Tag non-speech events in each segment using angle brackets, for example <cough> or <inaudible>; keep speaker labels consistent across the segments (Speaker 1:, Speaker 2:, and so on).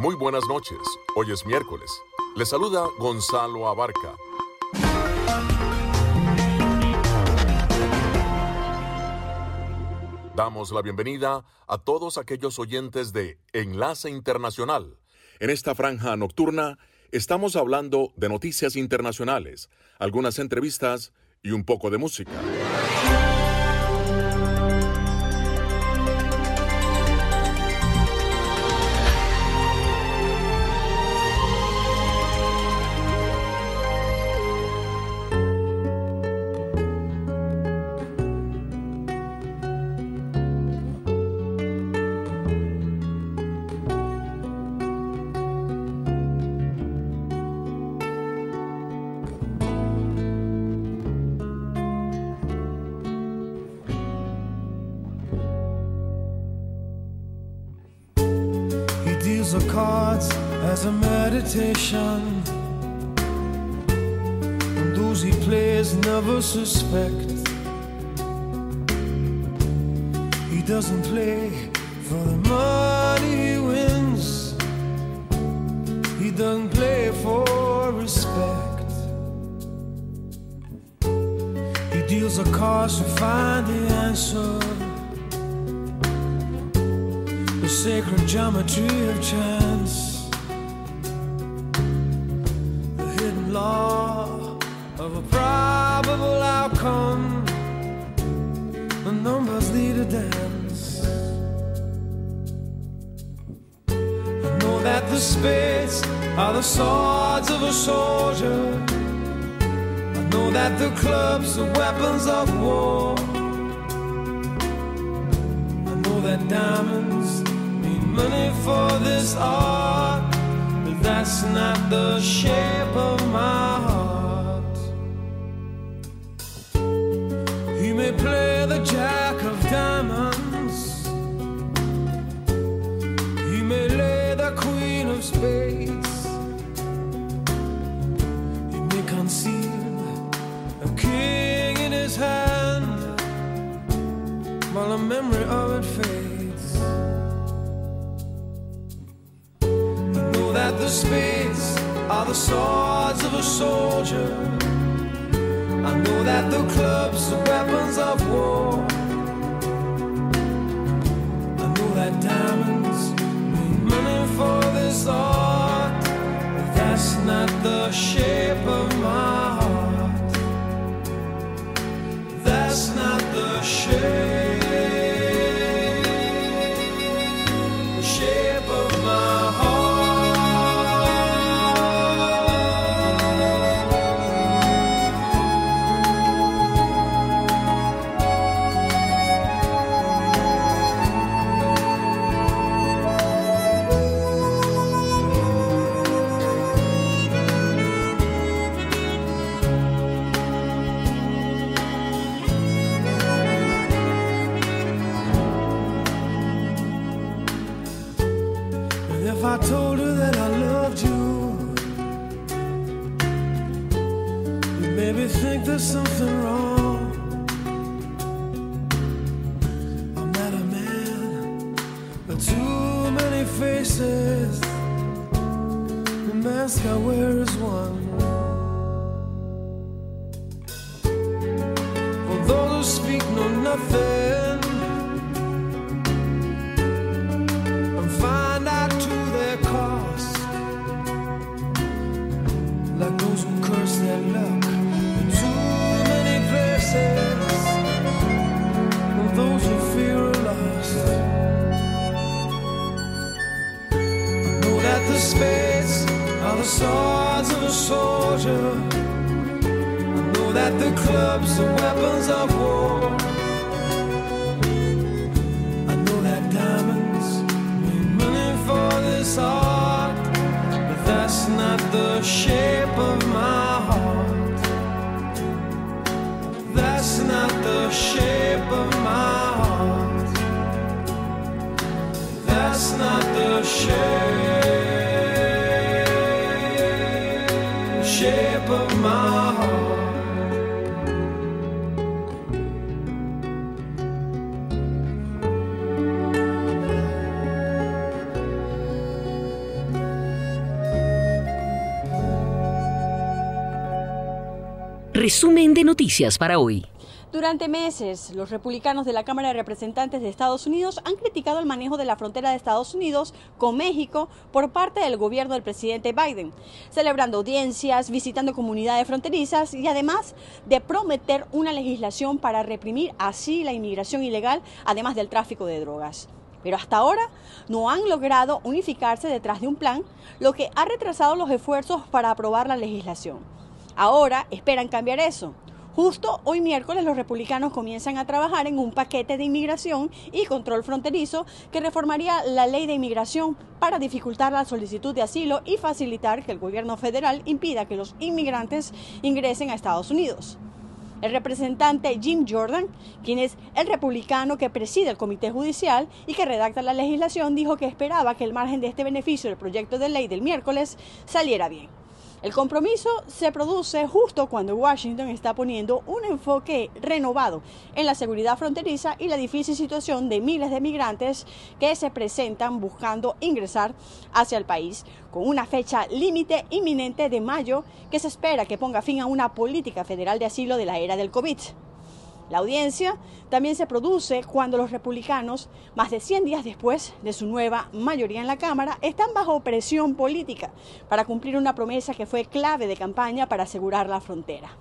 Speaker 1: Muy buenas noches. Hoy es miércoles. Le saluda Gonzalo Abarca. Damos la bienvenida a todos aquellos oyentes de Enlace Internacional. En esta franja nocturna estamos hablando de noticias internacionales, algunas entrevistas y un poco de música.
Speaker 2: Are the swords of a soldier. I know that the clubs are weapons of war. I know that diamonds mean money for this art but that's not the shape of my heart. He may play the jack of diamonds, he may lay the queen of spades, memory of it fades. You know that the spades are the swords of a soldier. I know that the clubs are weapons of war. I know that diamonds mean money for this art, but that's not the shape of my heart. That's not the shape.
Speaker 3: towers one. Noticias para hoy.
Speaker 4: Durante meses, los republicanos de la Cámara de Representantes de Estados Unidos han criticado el manejo de la frontera de Estados Unidos con México por parte del gobierno del presidente Biden, celebrando audiencias, visitando comunidades fronterizas y además de prometer una legislación para reprimir así la inmigración ilegal, además del tráfico de drogas. Pero hasta ahora no han logrado unificarse detrás de un plan, lo que ha retrasado los esfuerzos para aprobar la legislación. Ahora esperan cambiar eso. Justo hoy miércoles los republicanos comienzan a trabajar en un paquete de inmigración y control fronterizo que reformaría la ley de inmigración para dificultar la solicitud de asilo y facilitar que el gobierno federal impida que los inmigrantes ingresen a Estados Unidos. El representante Jim Jordan, quien es el republicano que preside el comité judicial y que redacta la legislación, dijo que esperaba que el margen de este beneficio del proyecto de ley del miércoles saliera bien. El compromiso se produce justo cuando Washington está poniendo un enfoque renovado en la seguridad fronteriza y la difícil situación de miles de migrantes que se presentan buscando ingresar hacia el país, con una fecha límite inminente de mayo que se espera que ponga fin a una política federal de asilo de la era del COVID. La audiencia también se produce cuando los republicanos, más de 100 días después de su nueva mayoría en la Cámara, están bajo presión política para cumplir una promesa que fue clave de campaña para asegurar la frontera.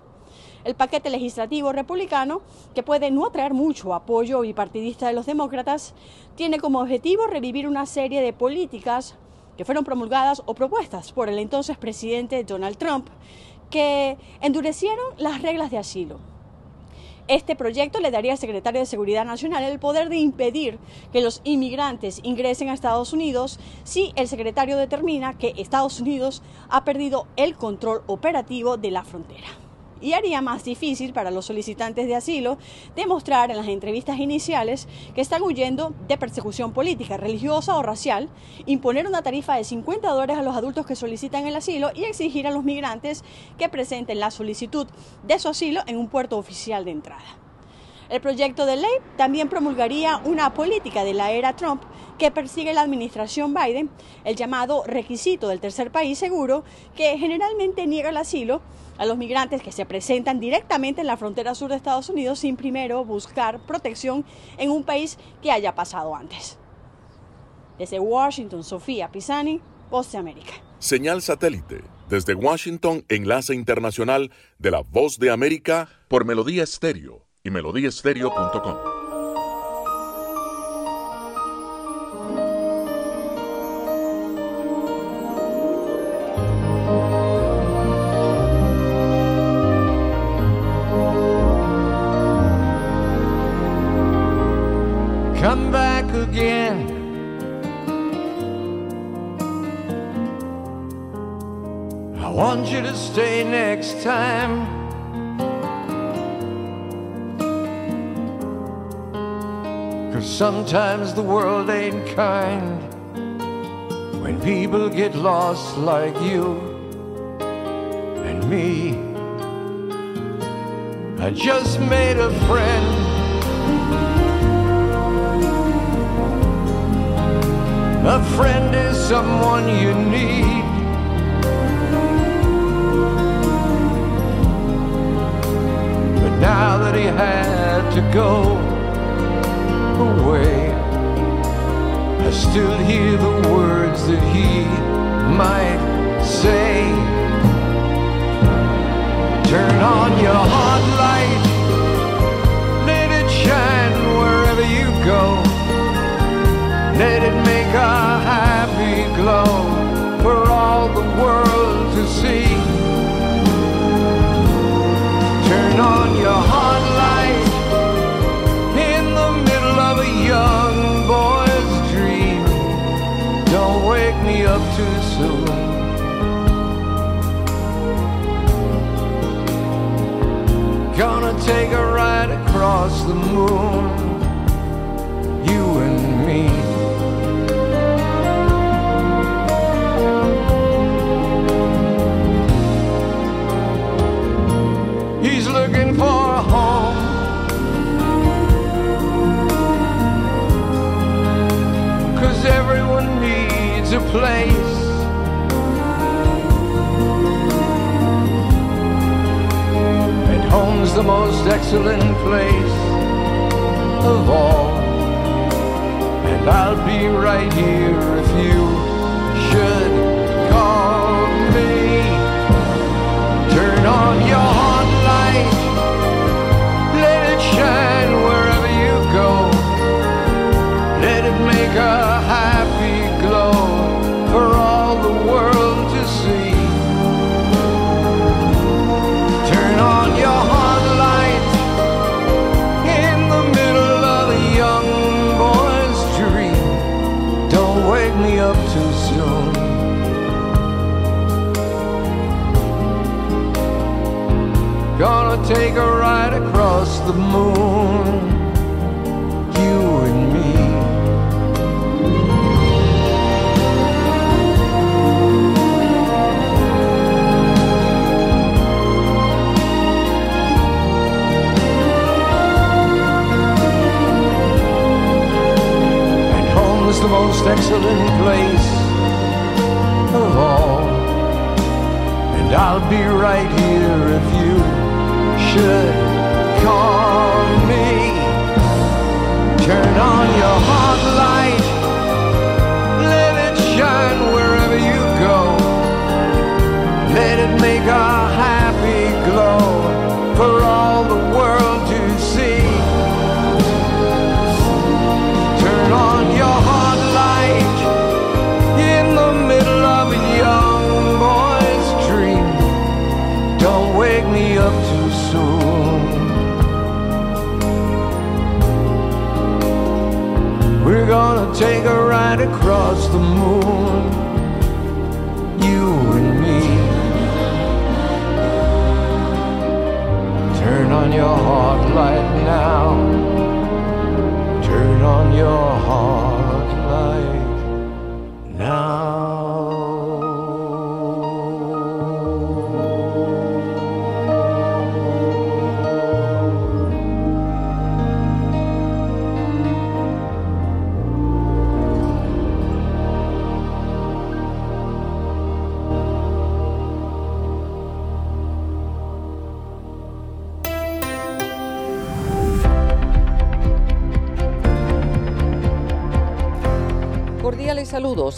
Speaker 4: El paquete legislativo republicano, que puede no atraer mucho apoyo bipartidista de los demócratas, tiene como objetivo revivir una serie de políticas que fueron promulgadas o propuestas por el entonces presidente Donald Trump, que endurecieron las reglas de asilo este proyecto le daría al secretario de Seguridad Nacional el poder de impedir que los inmigrantes ingresen a Estados Unidos si el secretario determina que Estados Unidos ha perdido el control operativo de la frontera y haría más difícil para los solicitantes de asilo demostrar en las entrevistas iniciales que están huyendo de persecución política, religiosa o racial, imponer una tarifa de 50 dólares a los adultos que solicitan el asilo y exigir a los migrantes que presenten la solicitud de su asilo en un puerto oficial de entrada. El proyecto de ley también promulgaría una política de la era Trump que persigue la administración Biden, el llamado requisito del tercer país seguro, que generalmente niega el asilo a los migrantes que se presentan directamente en la frontera sur de Estados Unidos sin primero buscar protección en un país que haya pasado antes. Desde Washington, Sofía Pisani, Voz de América.
Speaker 1: Señal satélite. Desde Washington, enlace internacional de la Voz de América por Melodía Estéreo y melodíaestéreo.com.
Speaker 5: 'Cause sometimes the world ain't kind when people get lost like you and me. I just made a friend. A friend is someone you need. Now that he had to go away. I still hear the words that he might say. Turn on your hot light, across the moon, you and me. He's looking for a home Cause everyone needs a place. And home's the most excellent place of all. And I'll be right here if you should call me. Turn on your heart light, let it shine wherever you go. Let it make a take a ride across the moon.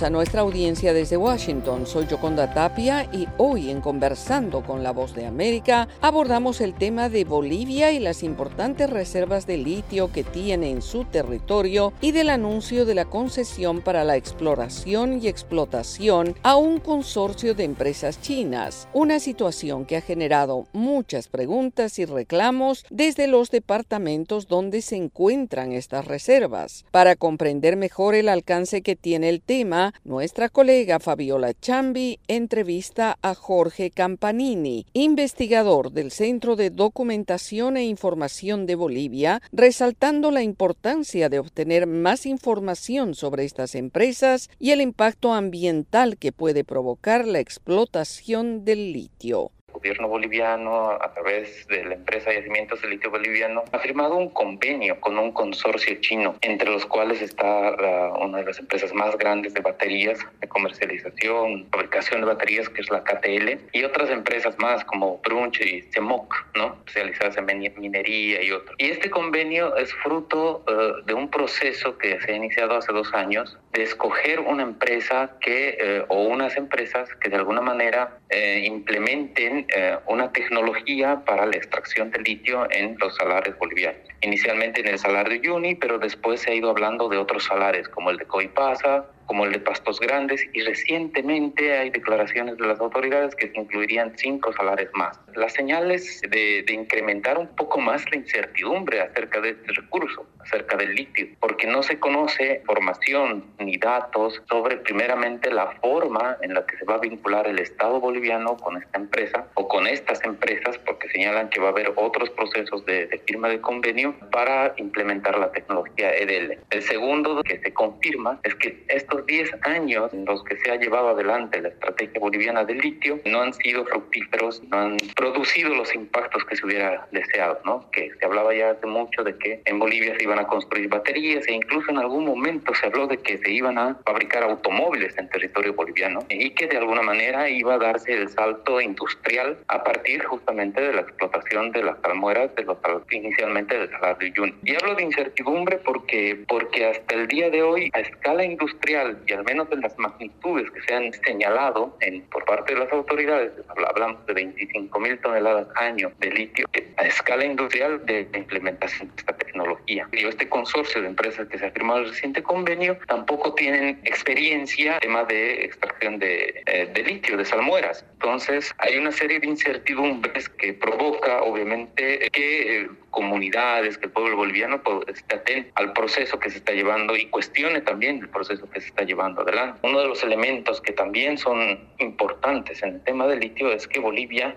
Speaker 5: A
Speaker 6: nuestra audiencia desde Washington. Soy Yoconda Tapia y hoy en Conversando con la Voz de América abordamos el tema de Bolivia y las importantes reservas de litio que tiene en su territorio y del anuncio de la concesión para la exploración y explotación a un consorcio de empresas chinas. Una situación que ha generado muchas preguntas y reclamos desde los departamentos donde se encuentran estas reservas. Para comprender mejor el alcance que tiene el tema, nuestra colega Fabiola Chambi entrevista a Jorge Campanini, investigador del Centro de Documentación e Información de Bolivia, resaltando la importancia de obtener más información sobre estas empresas y el impacto ambiental que puede provocar la explotación del litio.
Speaker 7: Gobierno boliviano, a través de la empresa Yacimientos de Litio Boliviano, ha firmado un convenio con un consorcio chino, entre los cuales está la- una de las empresas más grandes de baterías, de comercialización, fabricación de baterías, que es la KTL, y otras empresas más como Brunch y Cemoc, ¿no? especializadas en minería y otros. Y este convenio es fruto eh, de un proceso que se ha iniciado hace dos años de escoger una empresa que, eh, o unas empresas que de alguna manera eh, implementen eh, una tecnología para la extracción de litio en los salares bolivianos. Inicialmente en el salar de pero después se ha ido hablando de otros salares, como el de Coipasa, como el de Pastos Grandes, y recientemente hay declaraciones de las autoridades que se incluirían cinco salares más. Las señales de, de incrementar un poco más la incertidumbre acerca de este recurso, acerca del litio, porque no se conoce información ni datos sobre primeramente la forma en la que se va a vincular el Estado boliviano con esta empresa o con estas empresas, porque señalan que va a haber otros procesos de, de firma de convenio para implementar la tecnología EDL. El segundo que se confirma es que esta estos 10 años en los que se ha llevado adelante la estrategia boliviana del litio no han sido fructíferos, no han producido los impactos que se hubiera deseado, ¿no? Que se hablaba ya hace mucho de que en Bolivia se iban a construir baterías e incluso en algún momento se habló de que se iban a fabricar automóviles en territorio boliviano y que de alguna manera iba a darse el salto industrial a partir justamente de la explotación de las salmueras de los inicialmente del Salar de Uyuni. Y hablo de incertidumbre porque porque hasta el día de hoy a escala industrial y al menos en las magnitudes que se han señalado en, por parte de las autoridades, hablamos de 25 mil toneladas año de litio a escala industrial de implementación de esta tecnología. Y este consorcio de empresas que se ha firmado el reciente convenio tampoco tienen experiencia en tema de extracción de, eh, de litio, de salmueras. Entonces hay una serie de incertidumbres que provoca obviamente que eh, comunidades, que el pueblo boliviano pues, esté atento al proceso que se está llevando y cuestione también el proceso que se está llevando adelante. Uno de los elementos que también son importantes en el tema del litio es que Bolivia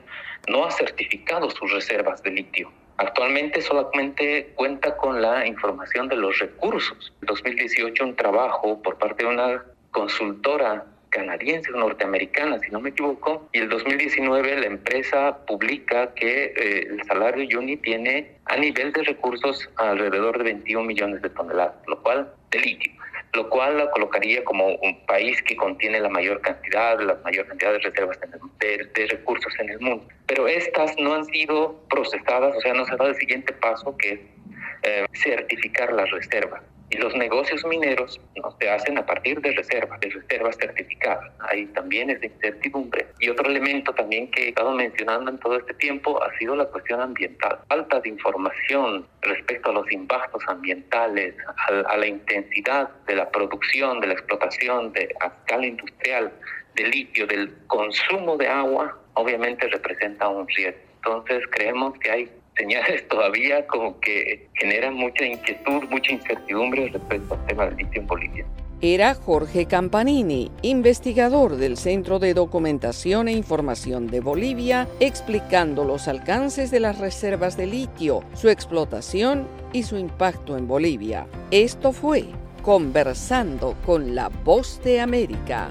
Speaker 7: no ha certificado sus reservas de litio. Actualmente solamente cuenta con la información de los recursos. En 2018 un trabajo por parte de una consultora canadiense o norteamericana, si no me equivoco, y el 2019 la empresa publica que eh, el salario Uni tiene a nivel de recursos alrededor de 21 millones de toneladas, lo cual de litio lo cual la colocaría como un país que contiene la mayor cantidad, la mayor cantidad de reservas de, de, recursos en el mundo. Pero estas no han sido procesadas, o sea, no se ha dado el siguiente paso que es eh, certificar las reservas. Y los negocios mineros no se hacen a partir de reservas, de reservas certificadas. Ahí también es de incertidumbre. Y otro elemento también que he estado mencionando en todo este tiempo ha sido la cuestión ambiental. Falta de información respecto a los impactos ambientales, a, la intensidad de la producción, de la explotación de, a escala industrial de litio, del consumo de agua, obviamente representa un riesgo. Entonces creemos que hay señales <laughs> todavía como que generan mucha inquietud, mucha incertidumbre respecto al tema del litio en Bolivia.
Speaker 6: Era Jorge Campanini, investigador del Centro de Documentación e Información de Bolivia, explicando los alcances de las reservas de litio, su explotación y su impacto en Bolivia. Esto fue Conversando con la Voz de América.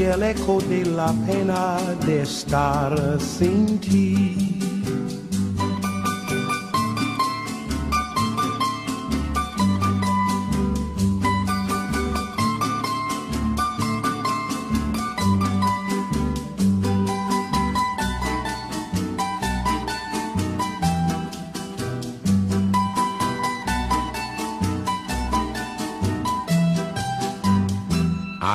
Speaker 8: y el eco de la pena de estar sin ti.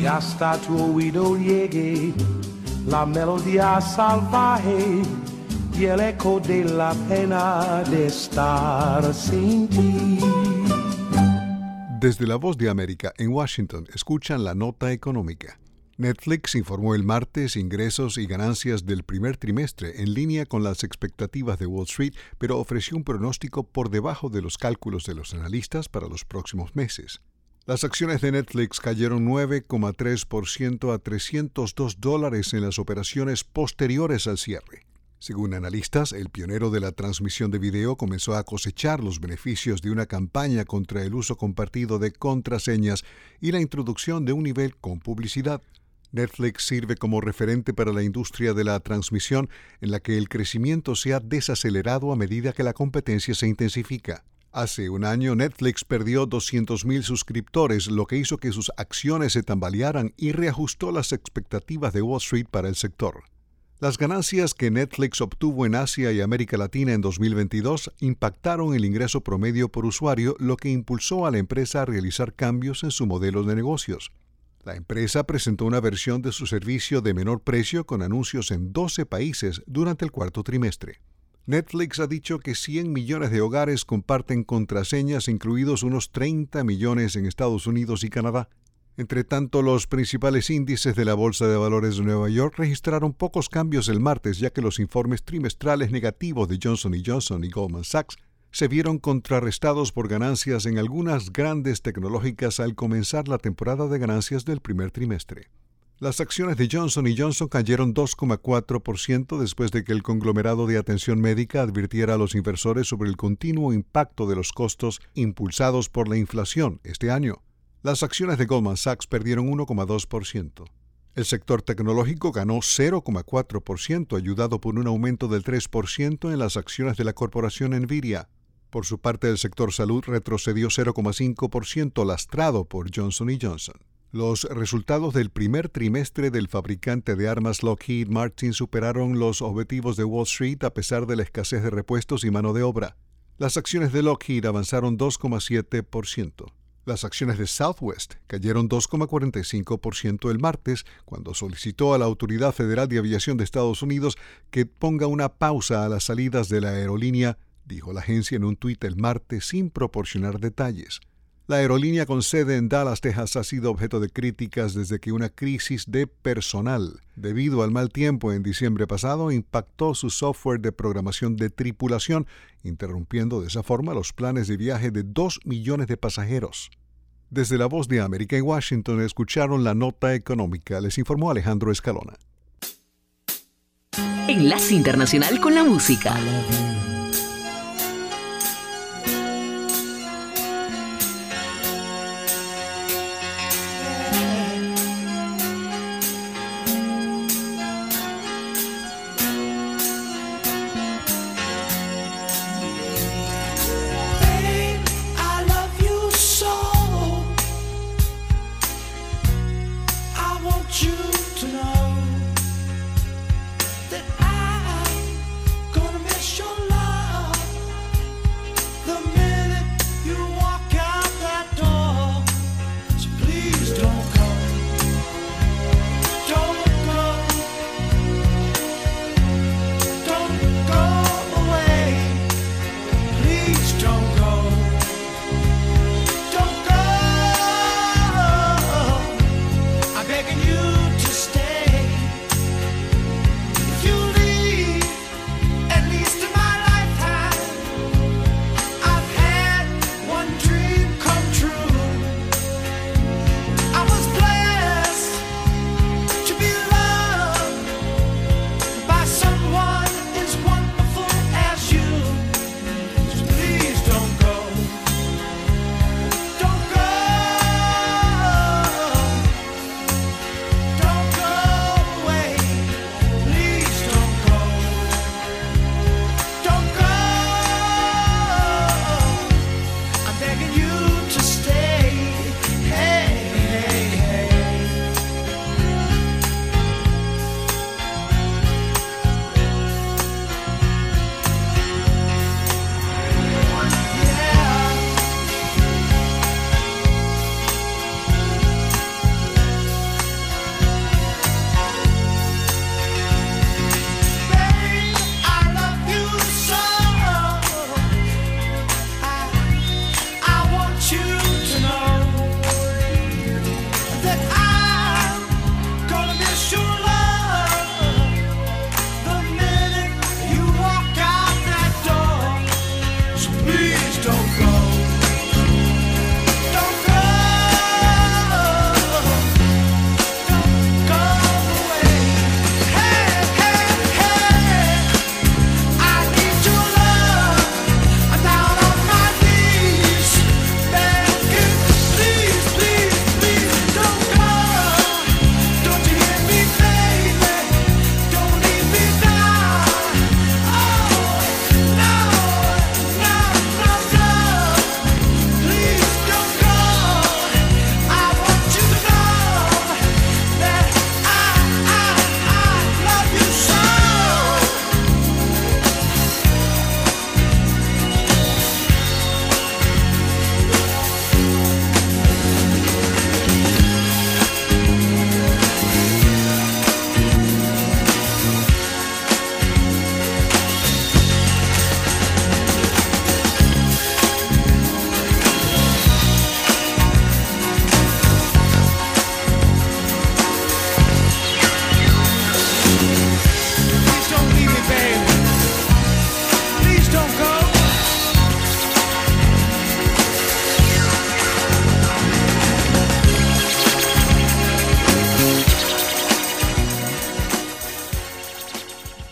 Speaker 8: y hasta tu oído llegue la melodía salvaje y el eco de la pena de estar sin ti.
Speaker 9: Desde la voz de América en Washington escuchan la nota económica. Netflix informó el martes ingresos y ganancias del primer trimestre en línea con las expectativas de Wall Street, pero ofreció un pronóstico por debajo de los cálculos de los analistas para los próximos meses. Las acciones de Netflix cayeron 9,3% a 302 dólares en las operaciones posteriores al cierre. Según analistas, el pionero de la transmisión de video comenzó a cosechar los beneficios de una campaña contra el uso compartido de contraseñas y la introducción de un nivel con publicidad. Netflix sirve como referente para la industria de la transmisión en la que el crecimiento se ha desacelerado a medida que la competencia se intensifica. Hace un año Netflix perdió 200.000 suscriptores, lo que hizo que sus acciones se tambalearan y reajustó las expectativas de Wall Street para el sector. Las ganancias que Netflix obtuvo en Asia y América Latina en 2022 impactaron el ingreso promedio por usuario, lo que impulsó a la empresa a realizar cambios en su modelo de negocios. La empresa presentó una versión de su servicio de menor precio con anuncios en 12 países durante el cuarto trimestre. Netflix ha dicho que 100 millones de hogares comparten contraseñas, incluidos unos 30 millones en Estados Unidos y Canadá. Entre tanto, los principales índices de la Bolsa de Valores de Nueva York registraron pocos cambios el martes, ya que los informes trimestrales negativos de Johnson Johnson y Goldman Sachs se vieron contrarrestados por ganancias en algunas grandes tecnológicas al comenzar la temporada de ganancias del primer trimestre. Las acciones de Johnson Johnson cayeron 2,4% después de que el conglomerado de atención médica advirtiera a los inversores sobre el continuo impacto de los costos impulsados por la inflación este año. Las acciones de Goldman Sachs perdieron 1,2%. El sector tecnológico ganó 0,4%, ayudado por un aumento del 3% en las acciones de la corporación Nvidia. Por su parte, el sector salud retrocedió 0,5%, lastrado por Johnson Johnson. Los resultados del primer trimestre del fabricante de armas Lockheed Martin superaron los objetivos de Wall Street a pesar de la escasez de repuestos y mano de obra. Las acciones de Lockheed avanzaron 2,7%. Las acciones de Southwest cayeron 2,45% el martes cuando solicitó a la Autoridad Federal de Aviación de Estados Unidos que ponga una pausa a las salidas de la aerolínea, dijo la agencia en un tuit el martes sin proporcionar detalles. La aerolínea con sede en Dallas, Texas, ha sido objeto de críticas desde que una crisis de personal, debido al mal tiempo en diciembre pasado, impactó su software de programación de tripulación, interrumpiendo de esa forma los planes de viaje de dos millones de pasajeros. Desde la voz de América en Washington escucharon la nota económica, les informó Alejandro Escalona.
Speaker 3: Enlace Internacional con la Música.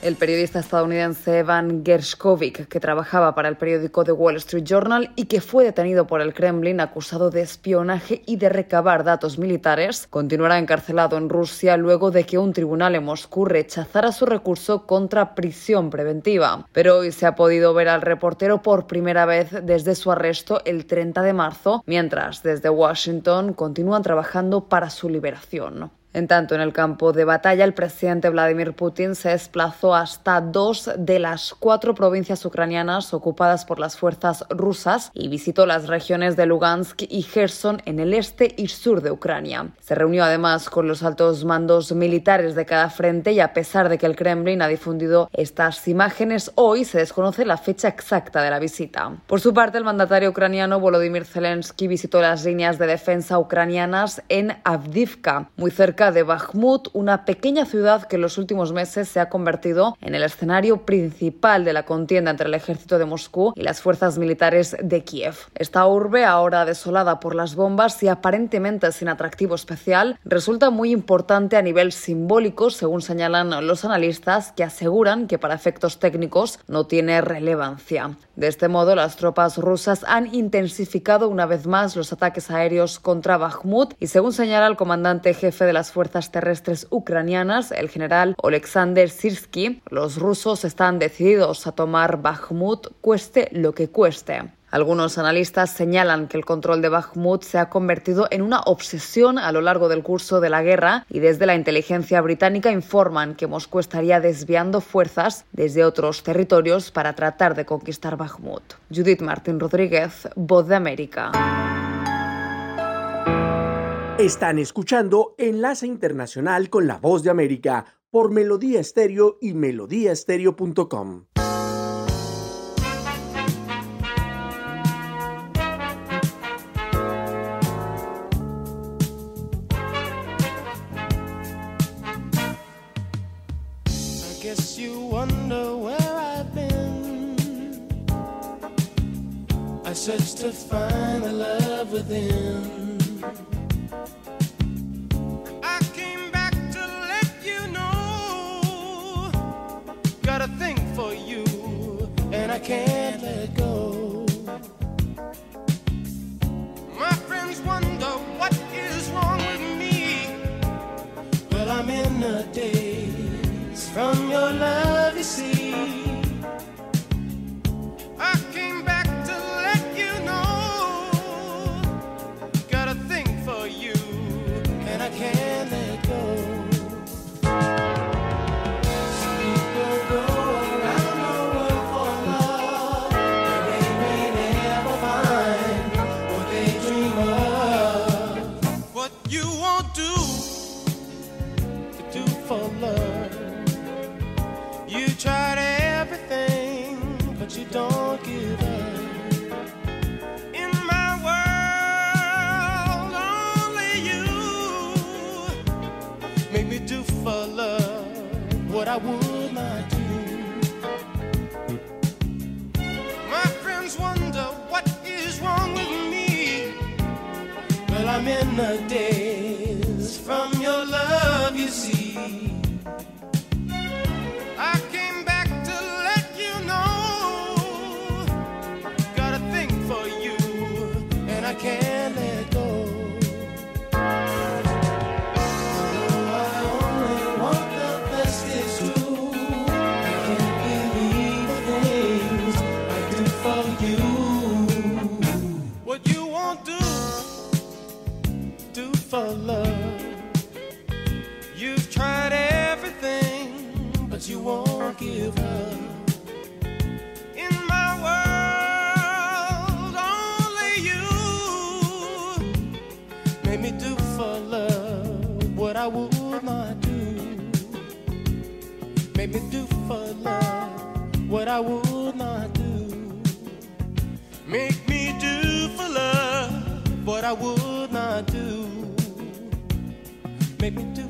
Speaker 10: El periodista estadounidense Evan Gershkovich, que trabajaba para el periódico The Wall Street Journal y que fue detenido por el Kremlin acusado de espionaje y de recabar datos militares, continuará encarcelado en Rusia luego de que un tribunal en Moscú rechazara su recurso contra prisión preventiva. Pero hoy se ha podido ver al reportero por primera vez desde su arresto el 30 de marzo, mientras desde Washington continúan trabajando para su liberación. En tanto, en el campo de batalla, el presidente Vladimir Putin se desplazó hasta dos de las cuatro provincias ucranianas ocupadas por las fuerzas rusas y visitó las regiones de Lugansk y Gerson en el este y sur de Ucrania. Se reunió además con los altos mandos militares de cada frente y a pesar de que el Kremlin ha difundido estas imágenes, hoy se desconoce la fecha exacta de la visita. Por su parte, el mandatario ucraniano Volodymyr Zelensky visitó las líneas de defensa ucranianas en Avdivka, muy cerca de Bakhmut, una pequeña ciudad que en los últimos meses se ha convertido en el escenario principal de la contienda entre el ejército de Moscú y las fuerzas militares de Kiev. Esta urbe, ahora desolada por las bombas y aparentemente sin atractivo especial, resulta muy importante a nivel simbólico, según señalan los analistas, que aseguran que para efectos técnicos no tiene relevancia. De este modo, las tropas rusas han intensificado una vez más los ataques aéreos contra Bakhmut y, según señala el comandante jefe de las fuerzas terrestres ucranianas, el general Oleksandr Sirsky, los rusos están decididos a tomar Bakhmut cueste lo que cueste. Algunos analistas señalan que el control de Bakhmut se ha convertido en una obsesión a lo largo del curso de la guerra y desde la inteligencia británica informan que Moscú estaría desviando fuerzas desde otros territorios para tratar de conquistar Bakhmut. Judith Martín Rodríguez, Voz de América.
Speaker 11: Están escuchando Enlace Internacional con la Voz de América por Melodía Estéreo y melodíaestéreo.com.
Speaker 12: I to find love. I would. for love. You've tried everything, but you won't give up. In my world, only you made me do for love what I would not do. Made me do for love what I would not do. Make me do for love what I would make me do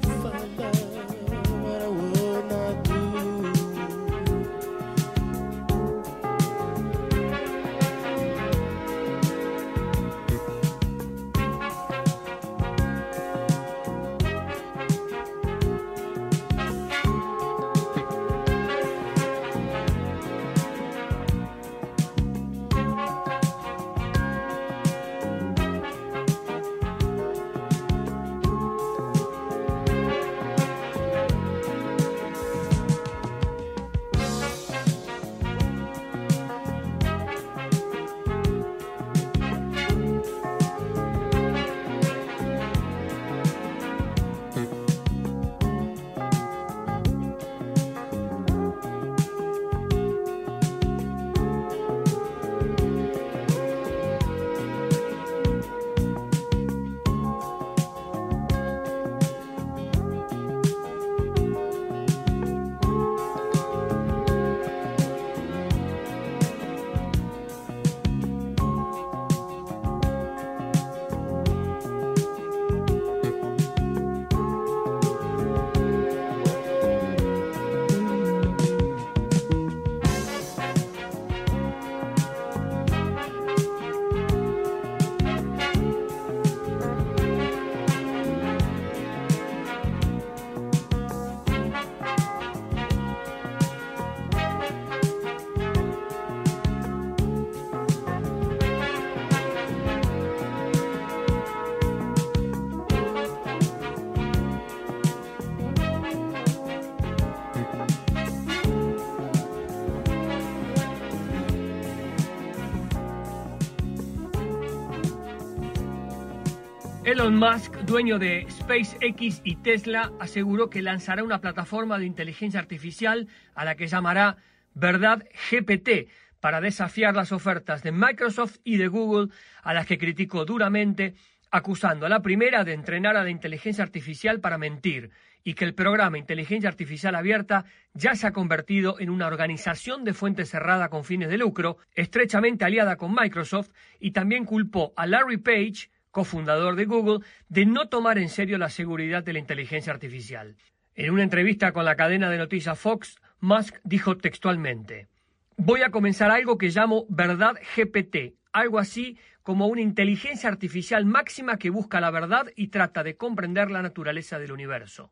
Speaker 13: Elon Musk, dueño de SpaceX y Tesla, aseguró que lanzará una plataforma de inteligencia artificial a la que llamará Verdad GPT para desafiar las ofertas de Microsoft y de Google, a las que criticó duramente, acusando a la primera de entrenar a la inteligencia artificial para mentir y que el programa Inteligencia Artificial Abierta ya se ha convertido en una organización de fuente cerrada con fines de lucro, estrechamente aliada con Microsoft, y también culpó a Larry Page, cofundador de Google, de no tomar en serio la seguridad de la inteligencia artificial. En una entrevista con la cadena de noticias Fox, Musk dijo textualmente, Voy a comenzar algo que llamo verdad GPT, algo así como una inteligencia artificial máxima que busca la verdad y trata de comprender la naturaleza del universo.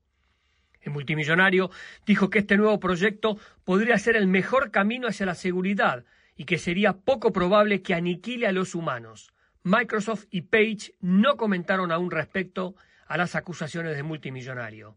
Speaker 13: El multimillonario dijo que este nuevo proyecto podría ser el mejor camino hacia la seguridad y que sería poco probable que aniquile a los humanos. Microsoft y Page no comentaron aún respecto a las acusaciones de multimillonario.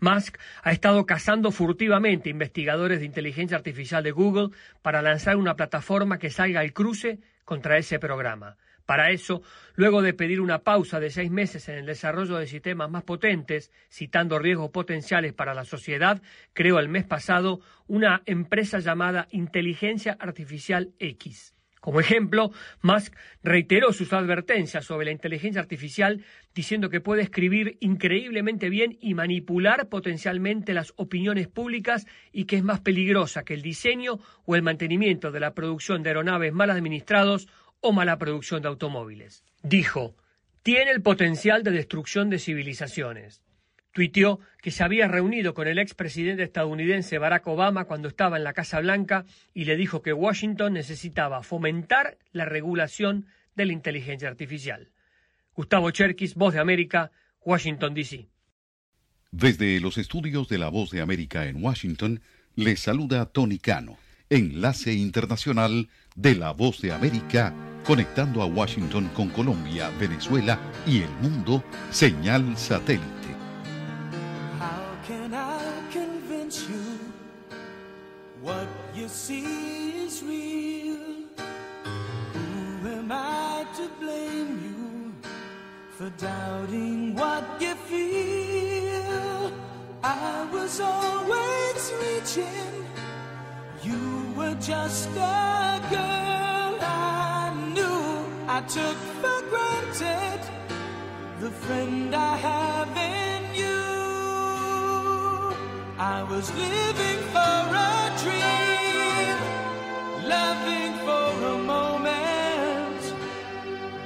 Speaker 13: Musk ha estado cazando furtivamente investigadores de inteligencia artificial de Google para lanzar una plataforma que salga al cruce contra ese programa. Para eso, luego de pedir una pausa de seis meses en el desarrollo de sistemas más potentes, citando riesgos potenciales para la sociedad, creó el mes pasado una empresa llamada Inteligencia Artificial X. Como ejemplo, Musk reiteró sus advertencias sobre la inteligencia artificial diciendo que puede escribir increíblemente bien y manipular potencialmente las opiniones públicas y que es más peligrosa que el diseño o el mantenimiento de la producción de aeronaves mal administrados o mala producción de automóviles. Dijo, tiene el potencial de destrucción de civilizaciones tuiteó que se había reunido con el expresidente estadounidense Barack Obama cuando estaba en la Casa Blanca y le dijo que Washington necesitaba fomentar la regulación de la inteligencia artificial. Gustavo Cherkis, Voz de América, Washington, D.C.
Speaker 14: Desde los estudios de la Voz de América en Washington, le saluda Tony Cano, enlace internacional de la Voz de América, conectando a Washington con Colombia, Venezuela y el mundo, señal satélite.
Speaker 12: Is real. Who am I to blame you for doubting what you feel? I was always reaching. You were just a girl I knew. I took for granted the friend I have in you. I was living for a dream, loving for a moment,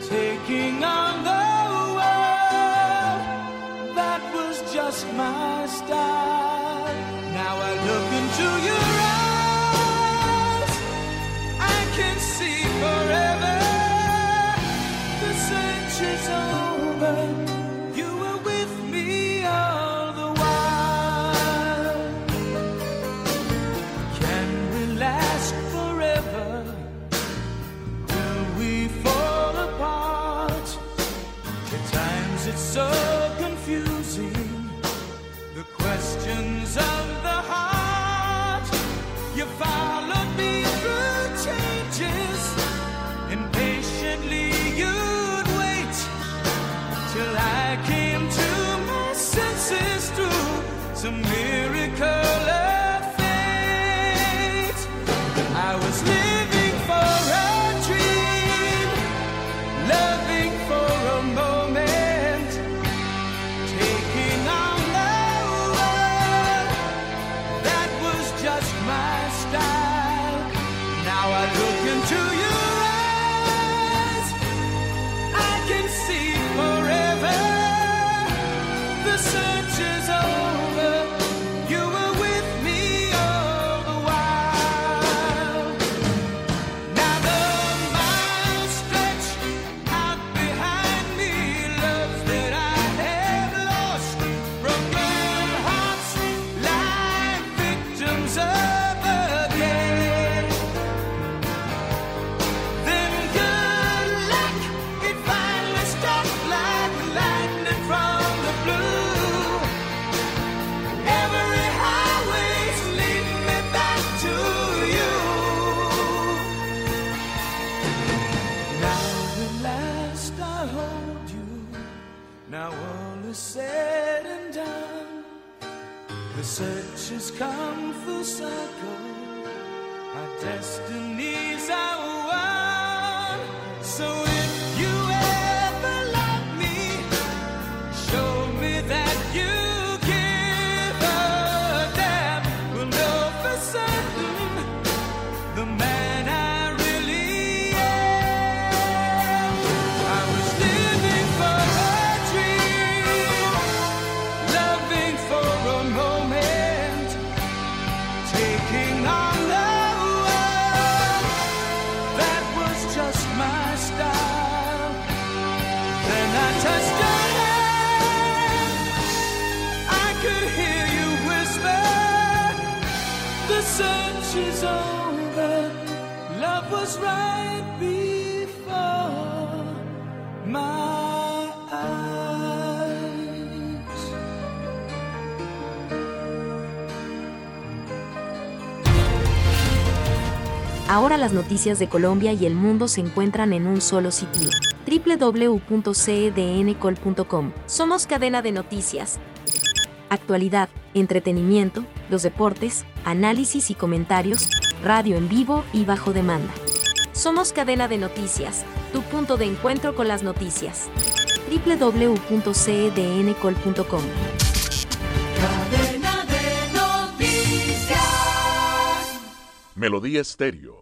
Speaker 12: taking on the world. That was just my style.
Speaker 15: Ahora las noticias de Colombia y el mundo se encuentran en un solo sitio. www.cdncol.com. Somos cadena de noticias. Actualidad, entretenimiento, los deportes, análisis y comentarios, radio en vivo y bajo demanda. Somos cadena de noticias, tu punto de encuentro con las noticias. www.cdncol.com.
Speaker 12: Cadena de noticias.
Speaker 1: Melodía Estéreo,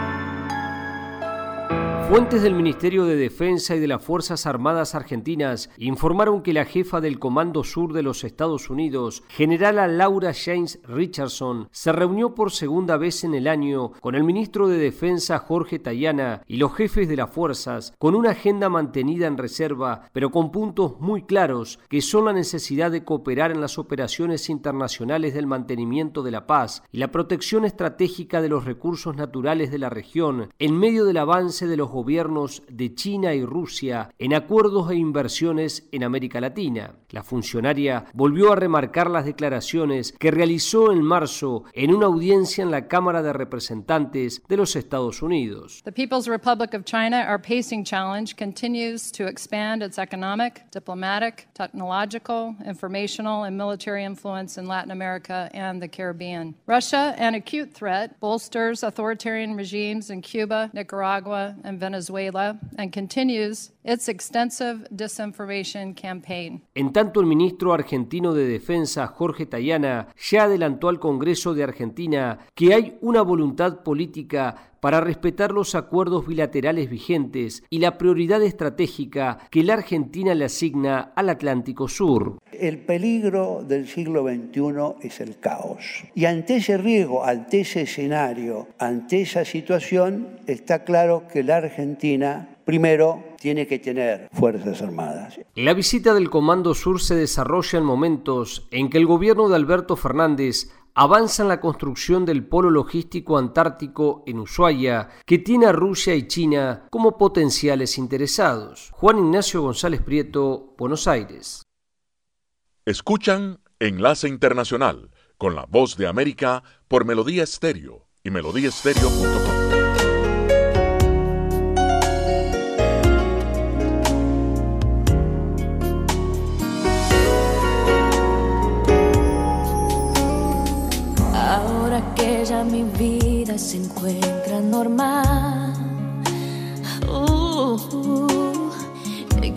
Speaker 16: Fuentes del Ministerio de Defensa y de las Fuerzas Armadas Argentinas informaron que la jefa del Comando Sur de los Estados Unidos, generala Laura James Richardson, se reunió por segunda vez en el año con el ministro de Defensa Jorge Tayana y los jefes de las fuerzas, con una agenda mantenida en reserva, pero con puntos muy claros, que son la necesidad de cooperar en las operaciones internacionales del mantenimiento de la paz y la protección estratégica de los recursos naturales de la región, en medio del avance de los gobiernos de China y Rusia en acuerdos e inversiones en América Latina. La funcionaria volvió a remarcar las declaraciones que realizó en marzo en una audiencia en la Cámara de Representantes de los Estados Unidos.
Speaker 17: The People's Republic of China, our pacing challenge, continues to expand its economic, diplomatic, technological, informational, and military influence in Latin America and the Caribbean. Russia, an acute threat, bolsters authoritarian regimes in Cuba, Nicaragua, and Venezuela, and continues its extensive disinformation campaign.
Speaker 16: En tanto, el ministro argentino de Defensa, Jorge Tayana, ya adelantó al Congreso de Argentina que hay una voluntad política para respetar los acuerdos bilaterales vigentes y la prioridad estratégica que la Argentina le asigna al Atlántico Sur.
Speaker 18: El peligro del siglo XXI es el caos. Y ante ese riesgo, ante ese escenario, ante esa situación, está claro que la Argentina primero tiene que tener Fuerzas Armadas.
Speaker 16: La visita del Comando Sur se desarrolla en momentos en que el gobierno de Alberto Fernández avanza en la construcción del polo logístico antártico en Ushuaia, que tiene a Rusia y China como potenciales interesados. Juan Ignacio González Prieto, Buenos Aires.
Speaker 1: Escuchan Enlace Internacional con la Voz de América por Melodía Estéreo y melodíaestéreo.com.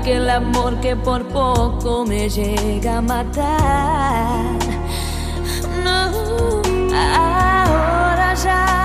Speaker 19: aquel amor que por poco me llega a matar. No, ahora ya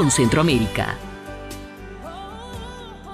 Speaker 3: con Centroamérica.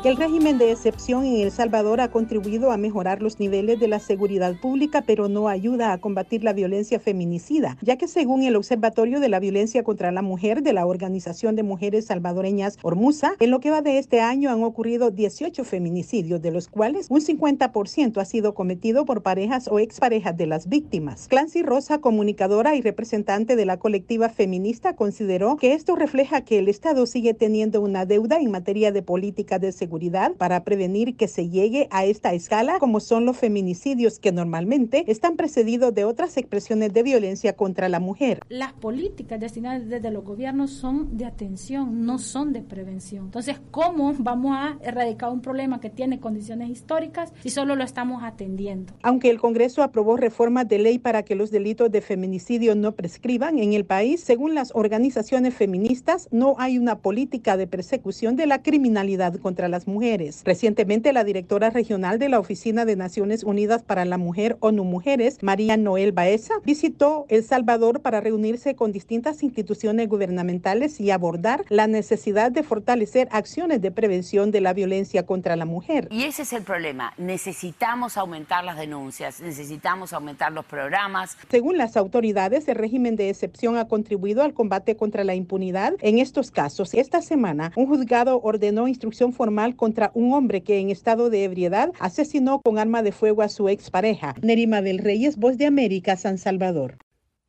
Speaker 20: El régimen de excepción en El Salvador ha contribuido a mejorar los niveles de la seguridad pública, pero no ayuda a combatir la violencia feminicida, ya que según el Observatorio de la Violencia contra la Mujer de la Organización de Mujeres Salvadoreñas Ormusa, en lo que va de este año han ocurrido 18 feminicidios, de los cuales un 50% ha sido cometido por parejas o exparejas de las víctimas. Clancy Rosa, comunicadora y representante de la colectiva feminista, consideró que esto refleja que el Estado sigue teniendo una deuda en materia de política de seguridad para prevenir que se llegue a esta escala, como son los feminicidios que normalmente están precedidos de otras expresiones de violencia contra la mujer.
Speaker 21: Las políticas destinadas desde los gobiernos son de atención, no son de prevención. Entonces, ¿cómo vamos a erradicar un problema que tiene condiciones históricas si solo lo estamos atendiendo?
Speaker 20: Aunque el Congreso aprobó reformas de ley para que los delitos de feminicidio no prescriban en el país, según las organizaciones feministas, no hay una política de persecución de la criminalidad contra las mujeres. Recientemente, la directora regional de la Oficina de Naciones Unidas para la Mujer, ONU Mujeres, María Noel Baeza, visitó El Salvador para reunirse con distintas instituciones gubernamentales y abordar la necesidad de fortalecer acciones de prevención de la violencia contra la mujer.
Speaker 22: Y ese es el problema. Necesitamos aumentar las denuncias, necesitamos aumentar los programas.
Speaker 20: Según las autoridades, el régimen de excepción ha contribuido al combate contra la impunidad en estos casos. Esta semana, un juzgado ordenó instrucción formal contra un hombre que en estado de ebriedad asesinó con arma de fuego a su expareja. Nerima del Reyes, Voz de América, San Salvador.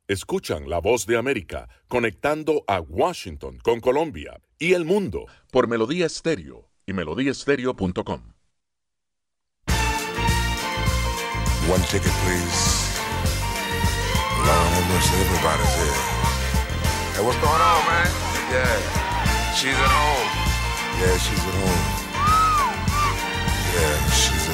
Speaker 1: Escuchan la voz de América conectando a Washington con Colombia y el mundo por Melodía Estéreo y melodíaestéreo.com.
Speaker 23: One ticket, please. Lord have mercy, everybody's here. Hey, what's going on, man? Yeah, she's at home. Yeah, she's at home. Yeah, she's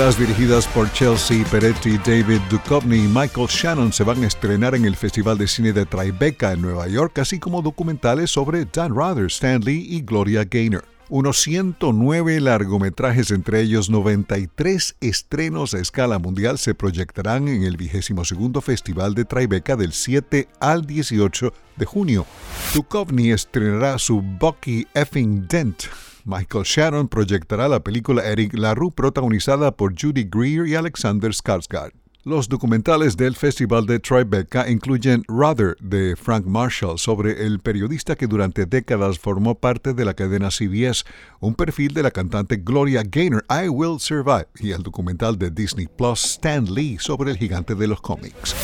Speaker 9: Películas dirigidas por Chelsea Peretti, David Duchovny y Michael Shannon se van a estrenar en el Festival de Cine de Tribeca en Nueva York, así como documentales sobre Dan Rather, Stan Lee y Gloria Gaynor. Unos 109 largometrajes, entre ellos 93 estrenos a escala mundial, se proyectarán en el 22 Festival de Tribeca del 7 al 18 de junio. Duchovny estrenará su Bucky Effing Dent. Michael Shannon proyectará la película Eric LaRue protagonizada por Judy Greer y Alexander Skarsgård. Los documentales del Festival de Tribeca incluyen Rather de Frank Marshall sobre el periodista que durante décadas formó parte de la cadena CBS, un perfil de la cantante Gloria Gaynor, I Will Survive, y el documental de Disney Plus Stan Lee sobre el gigante de los cómics.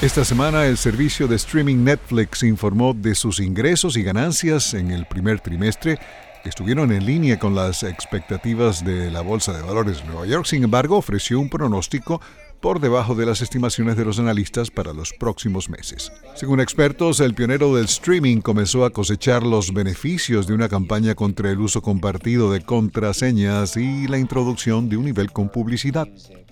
Speaker 9: Esta semana el servicio de streaming Netflix informó de sus ingresos y ganancias en el primer trimestre estuvieron en línea con las expectativas de la Bolsa de Valores de Nueva York. Sin embargo, ofreció un pronóstico por debajo de las estimaciones de los analistas para los próximos meses. Según expertos, el pionero del streaming comenzó a cosechar los beneficios de una campaña contra el uso compartido de contraseñas y la introducción de un nivel con publicidad.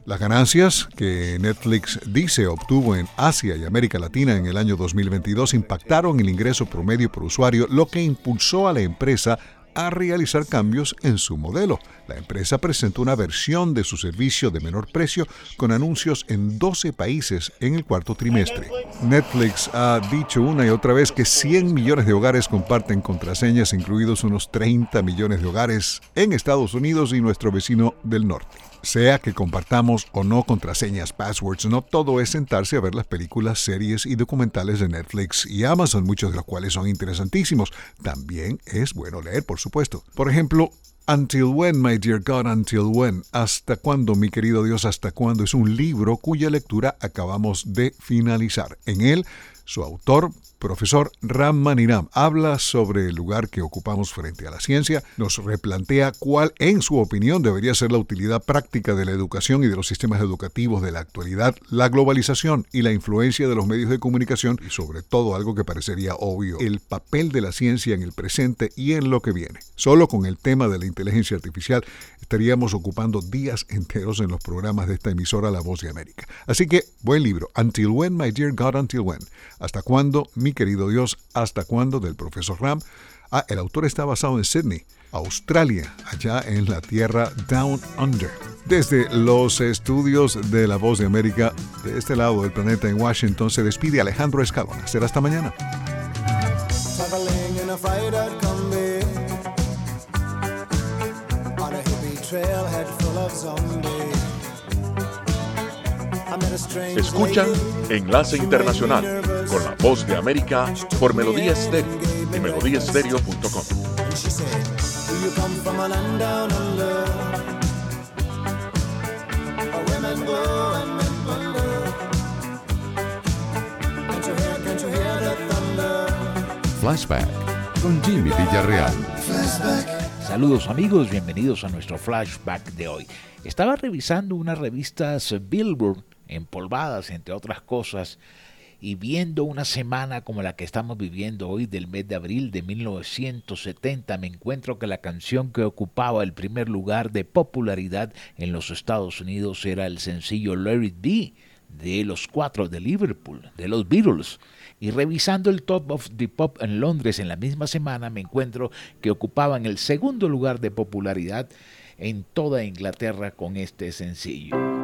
Speaker 9: Las ganancias que Netflix dice obtuvo en Asia y América Latina en el año 2022 impactaron el ingreso promedio por usuario, lo que impulsó a la empresa a realizar cambios en su modelo. La empresa presentó una versión de su servicio de menor precio con anuncios en 12 países en el cuarto trimestre. Netflix ha dicho una y otra vez que 100 millones de hogares comparten contraseñas, incluidos unos 30 millones de hogares en Estados Unidos y nuestro vecino del norte. Sea que compartamos o no contraseñas, passwords, no todo es sentarse a ver las películas, series y documentales de Netflix y Amazon, muchos de los cuales son interesantísimos. También es bueno leer, por supuesto. Por ejemplo, Until When, My Dear God, Until When, ¿Hasta cuándo, mi querido Dios, hasta cuándo? Es un libro cuya lectura acabamos de finalizar. En él, su autor, profesor Ram Maniram, habla sobre el lugar que ocupamos frente a la ciencia, nos replantea cuál, en su opinión, debería ser la utilidad práctica de la educación y de los sistemas educativos de la actualidad, la globalización y la influencia de los medios de comunicación y sobre todo algo que parecería obvio, el papel de la ciencia en el presente y en lo que viene. Solo con el tema de la inteligencia artificial estaríamos ocupando días enteros en los programas de esta emisora La Voz de América. Así que, buen libro, Until When, My Dear God, Until When. ¿Hasta cuándo, mi querido Dios, hasta cuándo? del profesor Ram. Ah, el autor está basado en Sydney, Australia, allá en la tierra Down Under. Desde los estudios de La Voz de América, de este lado del planeta en Washington, se despide Alejandro Escalona. Será hasta mañana.
Speaker 1: Escuchan. Enlace Internacional con la voz de América por Melodía Estéreo y melodíaestéreo.com.
Speaker 14: Flashback con Jimmy Villarreal.
Speaker 24: Saludos amigos, bienvenidos a nuestro flashback de hoy. Estaba revisando unas revistas Billboard empolvadas, entre otras cosas, y viendo una semana como la que estamos viviendo hoy del mes de abril de 1970, me encuentro que la canción que ocupaba el primer lugar de popularidad en los Estados Unidos era el sencillo It Be de los cuatro de Liverpool, de los Beatles. Y revisando el Top of the Pop en Londres en la misma semana me encuentro que ocupaban el segundo lugar de popularidad en toda Inglaterra con este sencillo.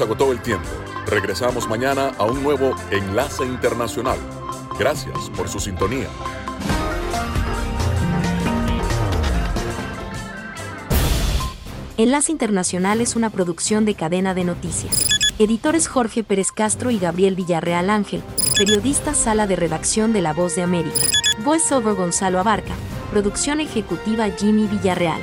Speaker 1: Agotó el tiempo. Regresamos mañana a un nuevo Enlace Internacional. Gracias por su sintonía.
Speaker 15: Enlace Internacional es una producción de cadena de noticias. Editores Jorge Pérez Castro y Gabriel Villarreal Ángel. Periodista Sala de Redacción de La Voz de América. Voiceover Gonzalo Abarca. Producción ejecutiva Jimmy Villarreal.